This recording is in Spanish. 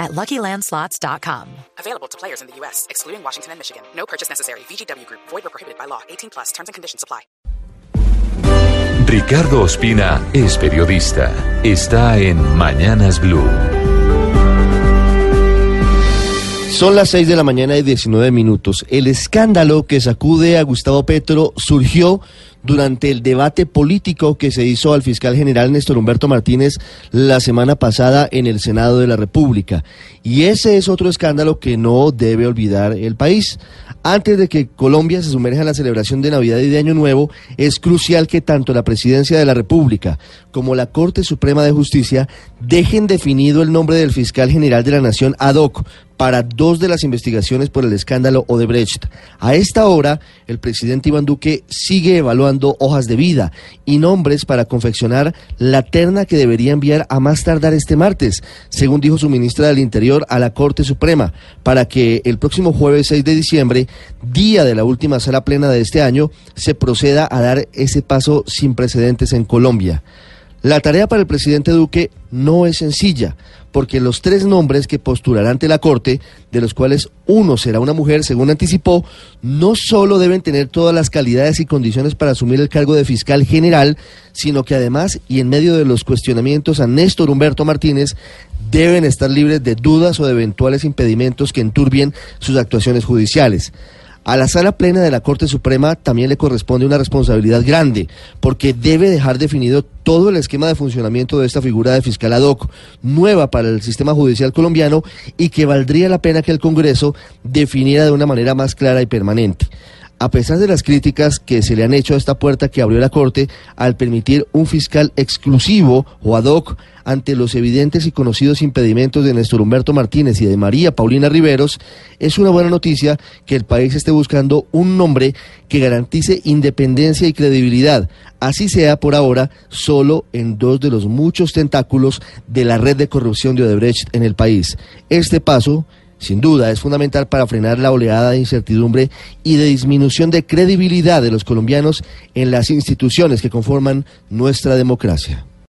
at LuckyLandSlots.com. Available to players in the U.S., excluding Washington and Michigan. No purchase necessary. VGW Group. Void or prohibited by law. 18 plus. Terms and conditions apply. Ricardo Ospina es periodista. Está en Mañanas Blue. Son las 6 de la mañana y 19 minutos. El escándalo que sacude a Gustavo Petro surgió durante el debate político que se hizo al fiscal general Néstor Humberto Martínez la semana pasada en el Senado de la República. Y ese es otro escándalo que no debe olvidar el país. Antes de que Colombia se sumerja en la celebración de Navidad y de Año Nuevo, es crucial que tanto la Presidencia de la República como la Corte Suprema de Justicia dejen definido el nombre del fiscal general de la Nación ad hoc para dos de las investigaciones por el escándalo Odebrecht. A esta hora, el presidente Iván Duque sigue hojas de vida y nombres para confeccionar la terna que debería enviar a más tardar este martes, según dijo su ministra del Interior a la Corte Suprema, para que el próximo jueves 6 de diciembre, día de la última sala plena de este año, se proceda a dar ese paso sin precedentes en Colombia. La tarea para el presidente Duque no es sencilla, porque los tres nombres que postulará ante la Corte, de los cuales uno será una mujer, según anticipó, no solo deben tener todas las calidades y condiciones para asumir el cargo de fiscal general, sino que además, y en medio de los cuestionamientos a Néstor Humberto Martínez, deben estar libres de dudas o de eventuales impedimentos que enturbien sus actuaciones judiciales. A la sala plena de la Corte Suprema también le corresponde una responsabilidad grande, porque debe dejar definido todo el esquema de funcionamiento de esta figura de fiscal ad hoc, nueva para el sistema judicial colombiano y que valdría la pena que el Congreso definiera de una manera más clara y permanente a pesar de las críticas que se le han hecho a esta puerta que abrió la Corte al permitir un fiscal exclusivo o ad hoc ante los evidentes y conocidos impedimentos de Néstor Humberto Martínez y de María Paulina Riveros, es una buena noticia que el país esté buscando un nombre que garantice independencia y credibilidad, así sea por ahora solo en dos de los muchos tentáculos de la red de corrupción de Odebrecht en el país. Este paso sin duda, es fundamental para frenar la oleada de incertidumbre y de disminución de credibilidad de los colombianos en las instituciones que conforman nuestra democracia.